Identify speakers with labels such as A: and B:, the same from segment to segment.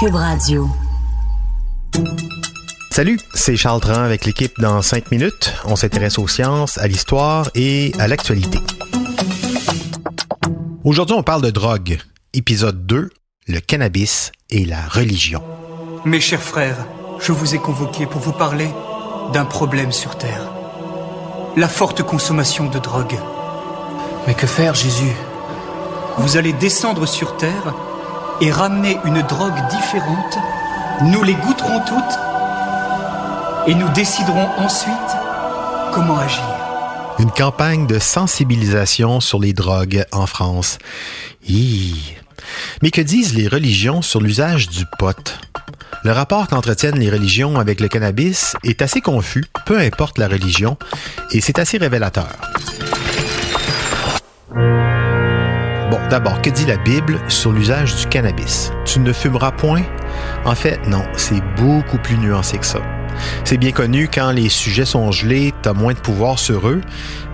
A: Cube Radio.
B: Salut, c'est Charles Tran avec l'équipe dans 5 minutes. On s'intéresse aux sciences, à l'histoire et à l'actualité. Aujourd'hui, on parle de drogue. Épisode 2, le cannabis et la religion.
C: Mes chers frères, je vous ai convoqués pour vous parler d'un problème sur Terre. La forte consommation de drogue.
D: Mais que faire, Jésus?
C: Vous allez descendre sur Terre et ramener une drogue différente. Nous les goûterons toutes et nous déciderons ensuite comment agir.
B: Une campagne de sensibilisation sur les drogues en France. Hi. Mais que disent les religions sur l'usage du pot? Le rapport qu'entretiennent les religions avec le cannabis est assez confus, peu importe la religion, et c'est assez révélateur. D'abord, que dit la Bible sur l'usage du cannabis? Tu ne fumeras point? En fait, non, c'est beaucoup plus nuancé que ça. C'est bien connu, quand les sujets sont gelés, t'as moins de pouvoir sur eux.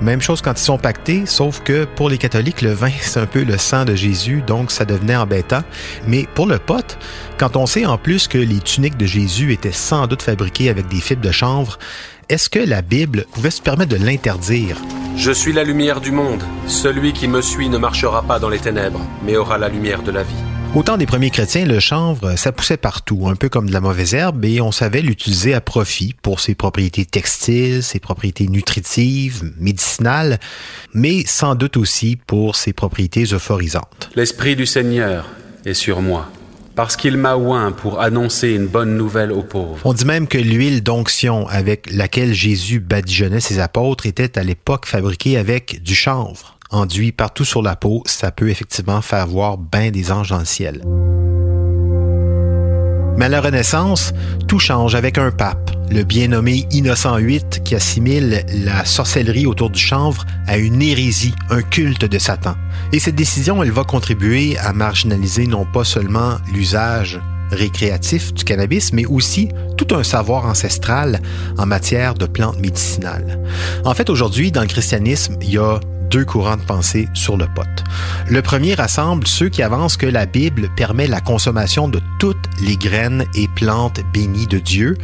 B: Même chose quand ils sont pactés, sauf que pour les catholiques, le vin, c'est un peu le sang de Jésus, donc ça devenait embêtant. Mais pour le pot, quand on sait en plus que les tuniques de Jésus étaient sans doute fabriquées avec des fibres de chanvre, est-ce que la Bible pouvait se permettre de l'interdire?
E: Je suis la lumière du monde. Celui qui me suit ne marchera pas dans les ténèbres, mais aura la lumière de la vie.
B: Au temps des premiers chrétiens, le chanvre, ça poussait partout, un peu comme de la mauvaise herbe, et on savait l'utiliser à profit pour ses propriétés textiles, ses propriétés nutritives, médicinales, mais sans doute aussi pour ses propriétés euphorisantes.
E: L'Esprit du Seigneur est sur moi, parce qu'il m'a oint pour annoncer une bonne nouvelle aux pauvres.
B: On dit même que l'huile d'onction avec laquelle Jésus badigeonnait ses apôtres était à l'époque fabriquée avec du chanvre enduit partout sur la peau, ça peut effectivement faire voir bien des anges dans le ciel. Mais à la Renaissance, tout change avec un pape, le bien nommé Innocent VIII, qui assimile la sorcellerie autour du chanvre à une hérésie, un culte de Satan. Et cette décision, elle va contribuer à marginaliser non pas seulement l'usage récréatif du cannabis, mais aussi tout un savoir ancestral en matière de plantes médicinales. En fait, aujourd'hui, dans le christianisme, il y a deux courants de pensée sur le pot. Le premier rassemble ceux qui avancent que la Bible permet la consommation de toutes les graines et plantes bénies de Dieu,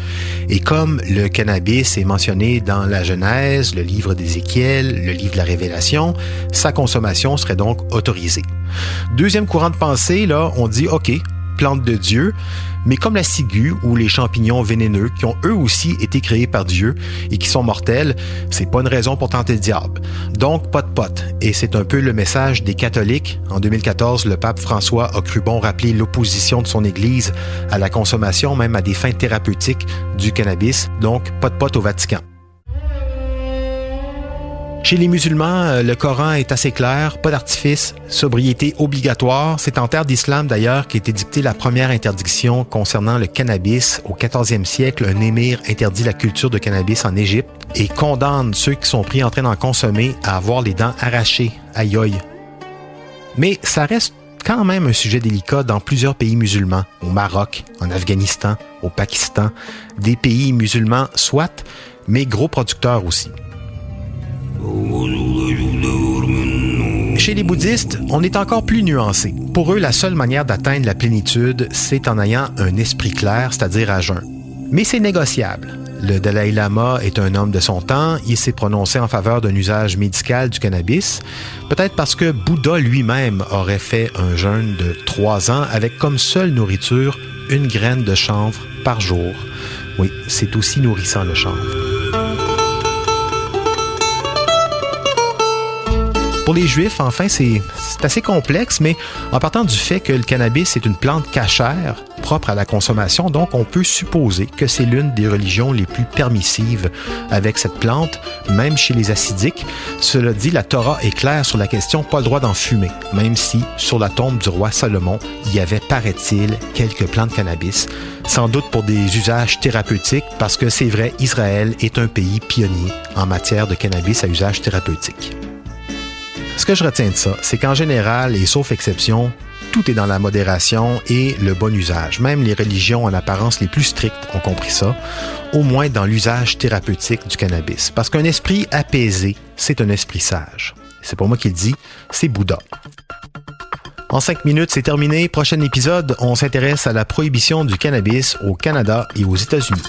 B: et comme le cannabis est mentionné dans la Genèse, le livre d'Ézéchiel, le livre de la Révélation, sa consommation serait donc autorisée. Deuxième courant de pensée, là, on dit, OK, plante de Dieu, mais comme la ciguë ou les champignons vénéneux qui ont eux aussi été créés par Dieu et qui sont mortels, c'est pas une raison pour tenter le diable. Donc pas de pot. Et c'est un peu le message des catholiques. En 2014, le pape François a cru bon rappeler l'opposition de son Église à la consommation, même à des fins thérapeutiques, du cannabis. Donc pas de pot au Vatican. Chez les musulmans, euh, le Coran est assez clair, pas d'artifice, sobriété obligatoire. C'est en terre d'islam d'ailleurs qu'a été dictée la première interdiction concernant le cannabis. Au 14e siècle, un émir interdit la culture de cannabis en Égypte et condamne ceux qui sont pris en train d'en consommer à avoir les dents arrachées. Aïe aïe. Mais ça reste quand même un sujet délicat dans plusieurs pays musulmans, au Maroc, en Afghanistan, au Pakistan, des pays musulmans soit, mais gros producteurs aussi. Chez les bouddhistes, on est encore plus nuancé. Pour eux, la seule manière d'atteindre la plénitude, c'est en ayant un esprit clair, c'est-à-dire à jeun. Mais c'est négociable. Le Dalai Lama est un homme de son temps. Il s'est prononcé en faveur d'un usage médical du cannabis, peut-être parce que Bouddha lui-même aurait fait un jeûne de trois ans avec comme seule nourriture une graine de chanvre par jour. Oui, c'est aussi nourrissant le chanvre. Pour les Juifs, enfin, c'est assez complexe, mais en partant du fait que le cannabis est une plante cachère, propre à la consommation, donc on peut supposer que c'est l'une des religions les plus permissives avec cette plante, même chez les acidiques. Cela dit, la Torah est claire sur la question, pas droit d'en fumer, même si sur la tombe du roi Salomon, il y avait, paraît-il, quelques plants de cannabis, sans doute pour des usages thérapeutiques, parce que c'est vrai, Israël est un pays pionnier en matière de cannabis à usage thérapeutique. Ce que je retiens de ça, c'est qu'en général, et sauf exception, tout est dans la modération et le bon usage. Même les religions en apparence les plus strictes ont compris ça, au moins dans l'usage thérapeutique du cannabis. Parce qu'un esprit apaisé, c'est un esprit sage. C'est pour moi qu'il dit, c'est Bouddha. En cinq minutes, c'est terminé. Prochain épisode, on s'intéresse à la prohibition du cannabis au Canada et aux États-Unis.